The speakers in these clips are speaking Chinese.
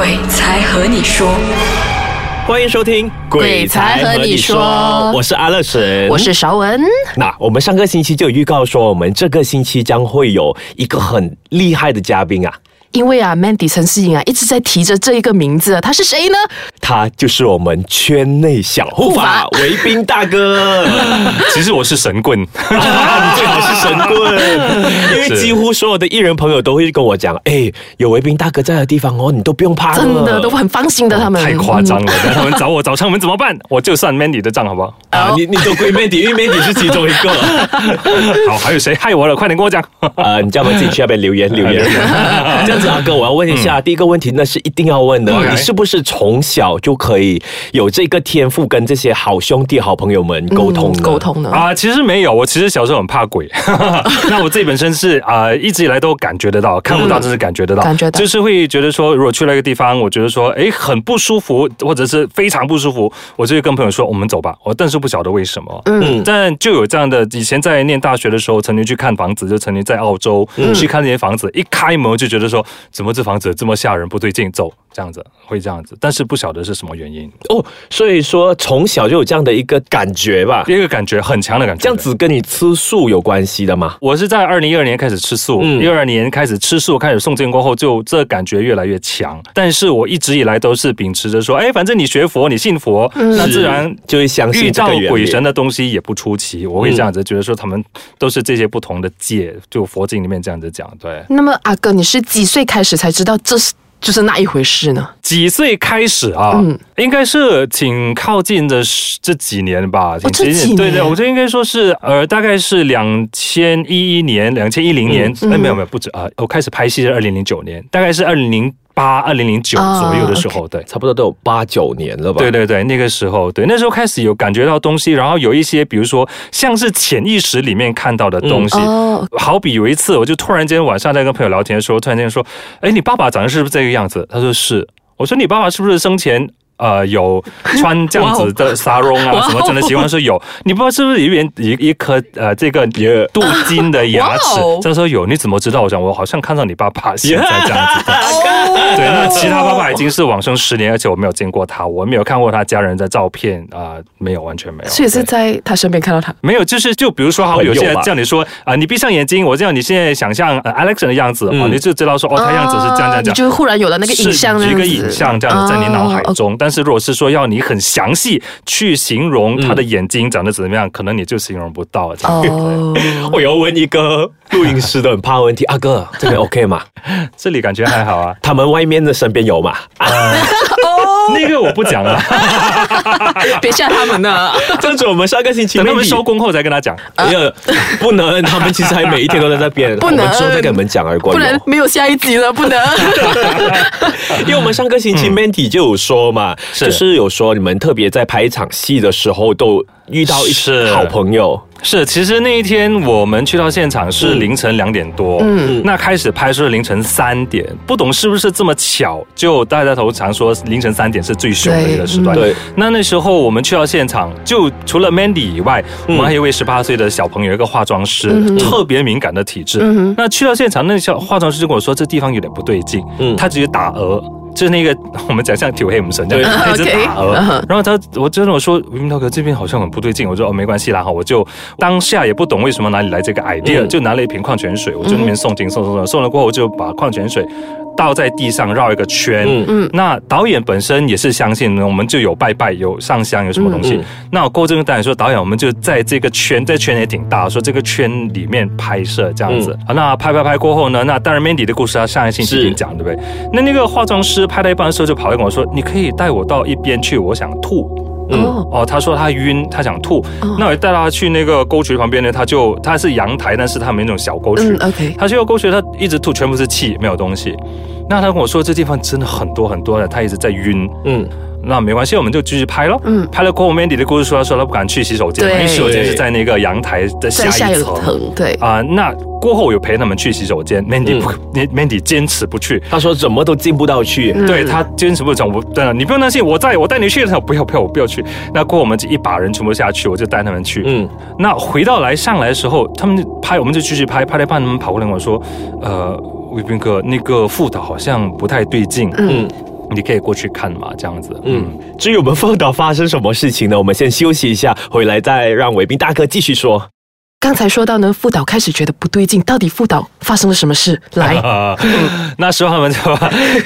鬼才和你说，欢迎收听《鬼才和你说我是阿乐神，我是韶文。那我们上个星期就有预告说，我们这个星期将会有一个很厉害的嘉宾啊，因为啊，Mandy 陈思颖啊一直在提着这一个名字，他是谁呢？他就是我们圈内小护法护维斌大哥。其实我是神棍，啊，你最好是神棍，因为是几乎所有的艺人朋友都会跟我讲，哎，有维斌大哥在的地方哦，你都不用怕了，真的都很放心的，他们太夸张了。那他们找我找上门怎么办？我就算 Mandy 的账好不好？啊！你你都归 Mandy，因为 Mandy 是其中一个。好，还有谁害我了？快点跟我讲。呃，你叫我们自己去那边留言留言。这样子，阿哥，我要问一下，第一个问题那是一定要问的，你是不是从小就可以有这个天赋，跟这些好兄弟、好朋友们沟通呢沟？通呢？啊、其实没有，我其实小时候很怕鬼。那我自己本身是啊、一直以来都感觉得到，看不到，但是感觉得到，感觉到就是会觉得说，如果去了一个地方，我觉得说，哎，很不舒服，或者是非常不舒服，我就会跟朋友说，我们走吧。我但是不晓得为什么，嗯，但就有这样的，以前在念大学的时候，曾经去看房子，就曾经在澳洲、去看那些房子，一开门就觉得说，怎么这房子这么吓人，不对劲，走，这样子会这样子，但是不晓得是什么原因，哦，所以说从小就有这样的一个感觉吧？一个感觉很强的感觉，这样子跟你吃素有关系的吗？我是在二零一二年开始吃素，嗯一二、年开始吃素，开始诵经过后，就这感觉越来越强。但是我一直以来都是秉持着说，哎，反正你学佛，你信佛，那自然就会相遇到信这个鬼神的东西也不出奇。我会这样子觉得说，他们都是这些不同的界，就佛经里面这样子讲。对，那么阿哥，你是几岁开始才知道这是就是那一回事呢？几岁开始啊？嗯应该是挺靠近的这几年吧，挺接近。这几年对对，我觉得应该说是呃，大概是两千一一年、两千一零年，嗯哎、没有没有不止啊、我开始拍戏是二零零九年，大概是二零零八、二零零九啊左右的时候，对。差不多都有八九年了吧？对对对，那个时候，对那时候开始有感觉到东西，然后有一些，比如说像是潜意识里面看到的东西，哦，好比有一次，我就突然间晚上在跟朋友聊天的时候，突然间说：“哎，你爸爸长得是不是这个样子？”他说是。我说：“你爸爸是不是生前呃有穿这样子的 纱绒啊什么？”真的喜欢说有。你不知道是不是有一边一一颗呃这个镀金的牙齿？他说有。你怎么知道？我想我好像看到你爸爸现在这样子的。哦 对，那其他爸爸已经是往生十年，而且我没有见过他，我没有看过他家人的照片啊、没有，完全没有。所以是在他身边看到他。没有，就是就比如说，好，有些人叫你说啊、你闭上眼睛，我这样，你现在想象呃 Alex 的样子，哦，嗯你就知道说，哦，他样子是这样这样。就忽然有了那个影像，是一个影像这样子在你脑海哦中，但是如果是说要你很详细去形容他的眼睛长得怎么样，可能你就形容不到。哦，我要问一个录音师都很怕问题，阿哥这边 OK 吗？这里感觉还好啊，他们外面的身边有吗？那个我不讲了，别吓他们呢。这样子我们上个星期等他们收工后再跟他讲。没有，不能，他们其实还每一天都在那边，不能我们之后再跟你们讲而过。不能没有下一集了，不能。因为我们上个星期 Mandy 就有说嘛，是就是有说你们特别在拍一场戏的时候都遇到一些好朋友，是，其实那一天我们去到现场是凌晨两点多，嗯，那开始拍摄凌晨三点，不懂是不是这么巧，就大家头常说凌晨三点是最凶的一个时段。对，那那时候我们去到现场，就除了 Mandy 以外，我们还有一位十八岁的小朋友，一个化妆师，特别敏感的体质。那去到现场，那小化妆师就跟我说，这地方有点不对劲，嗯。他直接打鹅。就是那个我们讲像铁黑母神这样，一直打 然后他我真的我说，云涛哥这边好像很不对劲，我说哦没关系啦哈，我就当下也不懂为什么哪里来这个 idea，、嗯。就拿了一瓶矿泉水，我就那边送进送送送，送了过后我就把矿泉水倒在地上绕一个圈。嗯嗯那导演本身也是相信我们就有拜拜有上香有什么东西。嗯嗯那我过这个导演说，导演我们就在这个圈，这圈也挺大，说这个圈里面拍摄这样子。嗯好，那拍拍拍过后呢，那当然 Mandy 的故事他上一星期已经讲，对不对？那那个化妆师拍到一半的时候就跑来跟我说，你可以带我到一边去，我想吐。嗯哦，哦，他说他晕，他想吐，哦。那我带他去那个沟渠旁边呢，他就他是阳台，但是他没那种小沟渠，嗯，OK，他去到沟渠，他一直吐，全部是气，没有东西。那他跟我说这地方真的很多很多的，他一直在晕。嗯，那没关系，我们就继续拍咯。嗯拍了过后，Mandy 的故事说，他说他不敢去洗手间，因为洗手间是在那个阳台的下一一层。对，啊、那过后我有陪他们去洗手间，Mandy 嗯不、Mandy 坚持不去，他说怎么都进不到去，嗯对他坚持不讲，我真的你不用担心，我在我带你去。的时候不要不要，我不要去。那过后我们一把人全部下去，我就带他们去。嗯，那回到来上来的时候，他们就拍，我们就继续拍，拍了一半，他们跑过来跟我说，呃，卫兵哥，那个副导好像不太对劲。嗯，你可以过去看嘛，这样子。嗯，嗯，至于我们 凤岛发生什么事情呢？我们先休息一下，回来再让伟斌大哥继续说。刚才说到呢，副导开始觉得不对劲，到底副导发生了什么事？来，啊，那时候他们就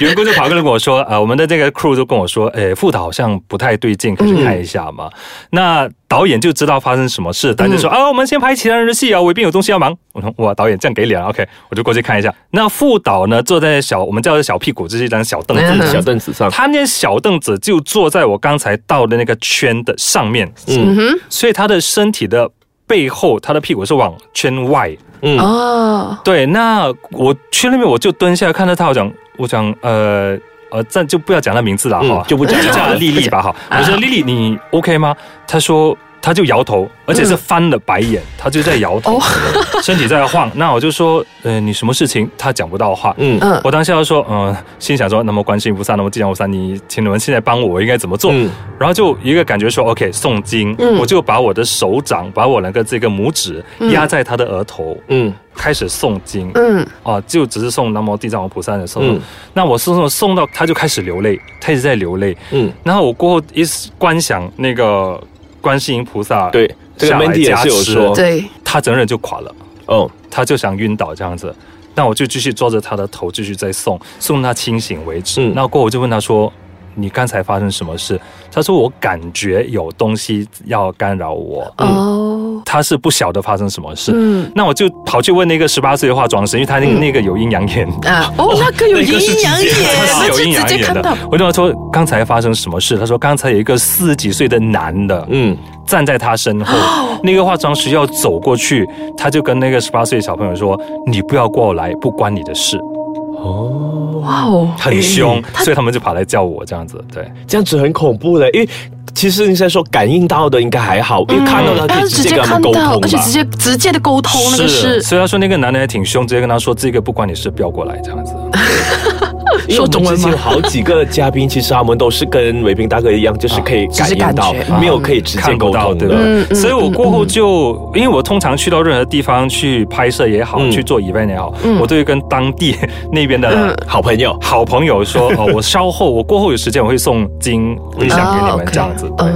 员工就跑过来跟我说，啊，我们的这个 crew 就跟我说，诶，副导好像不太对劲，可以去看一下嘛。那导演就知道发生什么事，他就说、啊，我们先拍其他人的戏啊，我一定有东西要忙。我说哇，导演这样给脸啊，OK，我就过去看一下。那副导呢，坐在小我们叫做小屁股，这是一张小凳子，嗯小凳子上，他那小凳子就坐在我刚才到的那个圈的上面，嗯哼所以他的身体的背后，他的屁股是往圈外。嗯哼，哦，对，那我去那边我就蹲下来看到他，我讲我讲呃呃，暂就不要讲他名字了哈、嗯就不讲就叫丽丽吧哈。我说丽丽你 OK 吗？他说。她就摇头，而且是翻了白眼，他就在摇头，身体在晃。那我就说，呃，你什么事情？他讲不到话。嗯嗯我当下就说，嗯、心想说，那么观世音菩萨，那么地藏菩萨，你请你们现在帮我，我应该怎么做？嗯然后就一个感觉说，OK，诵经，嗯我就把我的手掌，把我那个这个拇指压在他的额头，嗯开始诵经。嗯啊，就只是诵南无地藏王菩萨的时候，嗯那我送送送到他就开始流泪，他一直在流泪。嗯，然后我过后一观想那个观世音菩萨，对，这个下来 Mandy 也是有加持说，对，他整个人就垮了，哦，他就想晕倒这样子。那我就继续抓着他的头，继续再送，送他清醒为止。嗯那过后我就问他说：“你刚才发生什么事？”他说：“我感觉有东西要干扰我。哦，他是不晓得发生什么事。嗯那我就跑去问那个十八岁的化妆师，因为他那个、那个有阴阳眼。啊，哦，那个有 阴阳眼，他是有阴直阳眼的。我就说刚才发生什么事？他说刚才有一个四十几岁的男的，嗯站在他身后，那个化妆师要走过去，他就跟那个十八岁的小朋友说：“你不要过来，不关你的事。哦，哇哦，”很凶，所以他们就跑来叫我这样子。对，这样子很恐怖的，因为其实你在说感应到的应该还好，因为看到他可以他是直接跟他们沟看到通，吧而且直。接直接的沟通，那个是所以他说那个男的也挺凶，直接跟他说：“这个不关你事，不要过来。”这样子。因为我们说中文吗？之前有好几个嘉宾，其实他们都是跟伟斌大哥一样，就是可以感应到没有可以直接看到，沟通的。所以我过后就，因为我通常去到任何地方去拍摄也好，嗯。去做 event 也好，嗯。我都会跟当地那边的嗯。好朋友，好朋友说，哦，我稍后我过后有时间我会送金回响给你啊们这样子，对。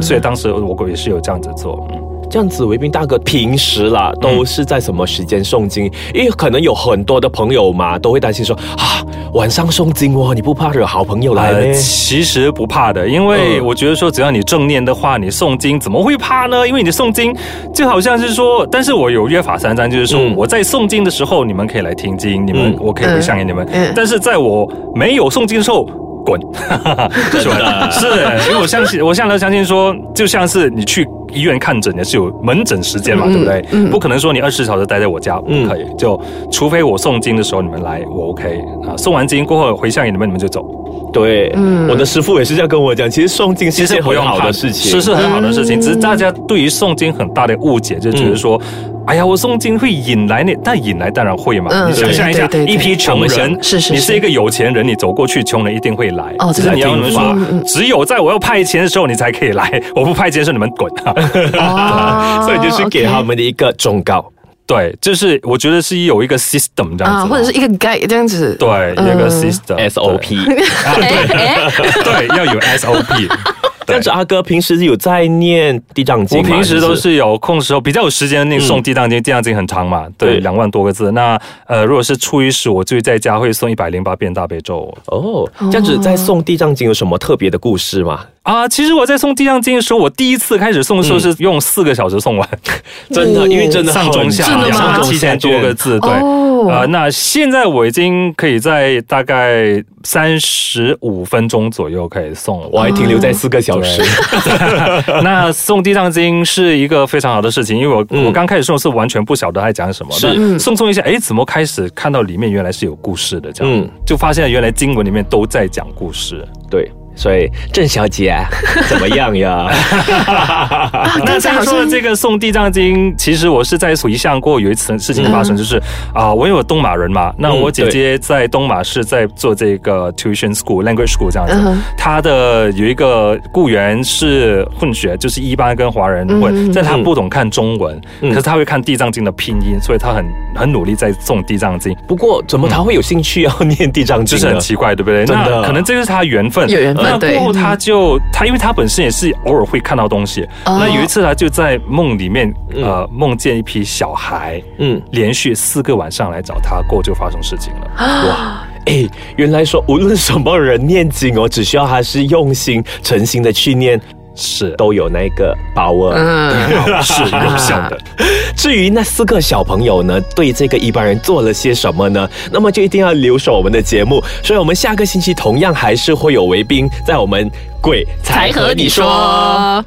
所以当时我也是有这样子做，嗯，这样子，维斌大哥平时啦都是在什么时间诵经？因为可能有很多的朋友嘛，都会担心说啊，晚上诵经哦，你不怕惹好朋友来呃，其实不怕的，因为嗯我觉得说，只要你正念的话，你诵经怎么会怕呢？因为你诵经就好像是说，但是我有约法三章，就是说、嗯我在诵经的时候，你们可以来听经，你们、嗯我可以回向给你们，嗯但是在我没有诵经的时候。滚，是吧？是，因为我相信，我向来相信说，就像是你去医院看诊也是有门诊时间嘛，嗯对不对？嗯不可能说你二十四小时待在我家，不嗯可以。就除非我诵经的时候你们来，我 OK 啊。诵完经过后回向给你们，你们就走。对，嗯我的师傅也是这样跟我讲，其实诵经是其一件很好实不用怕的事情，是是很好的事情。嗯只是大家对于诵经很大的误解，就觉得说，哎呀，我诵经会引来那，但引来当然会嘛。嗯你想象一下，一批穷人，是是是你是一个有钱人，你走过去，穷人一定会来。哦这个只是你要听说只有在我要派钱的时候，你才可以来，我不派钱的时候，你们滚。哦 所以就是给他们的一个忠告。对，就是我觉得是有一个 system 这样啊，子，或者是一个 guide 这样子，对一个嗯。system SOP，对。对，要有 SOP。这样子阿哥平时有在念地藏经吗？我平时都是有空时候比较有时间那诵地藏经，地藏经很长嘛，对，对两万多个字。那呃，如果是初一十，我就在家会诵一百零八遍大悲咒哦，这样子在诵地藏经有什么特别的故事吗？啊。其实我在诵地藏经的时候，我第一次开始诵的时候是用四个小时诵完，真的，哦因为真的上中下真的吗两万七千多个字，对。哦。呃，那现在我已经可以在大概三十五分钟左右可以送了。我还停留在四个小时。那送地藏经是一个非常好的事情，因为我、嗯。我刚开始诵是完全不晓得他在讲什么，是。那嗯。诵诵一下，哎，怎么开始看到里面原来是有故事的，这样，嗯。就发现原来经文里面都在讲故事。对，所以郑小姐 怎么样呀？那刚才好像刚说的这个送地藏经，其实我是在回想过有一次事情发生，就是啊、我有东马人嘛，那我姐姐在东马是在做这个 tuition school、language school 这样子嗯，她的有一个雇员是混血，就是一般跟华人混，嗯但他不懂看中文，嗯可是他会看地藏经的拼音，所以他很很努力在送地藏经。不过怎么他会有兴趣要念地藏经就是很？奇怪，对不对？真的那可能这就是他缘分，有缘分那对。过后他就他，因为他本身也是偶尔会看到东西。哦。那有一次他就在梦里面，呃，梦见一批小孩，嗯，连续四个晚上来找他，过后就发生事情了。哇，哎，原来说无论什么人念经哦，只需要他是用心、诚心的去念，是，都有那个把握。嗯，是有效的。至于那四个小朋友呢，对这个一般人做了些什么呢？那么就一定要留守我们的节目。所以，我们下个星期同样还是会有维宾在我们鬼才和你说。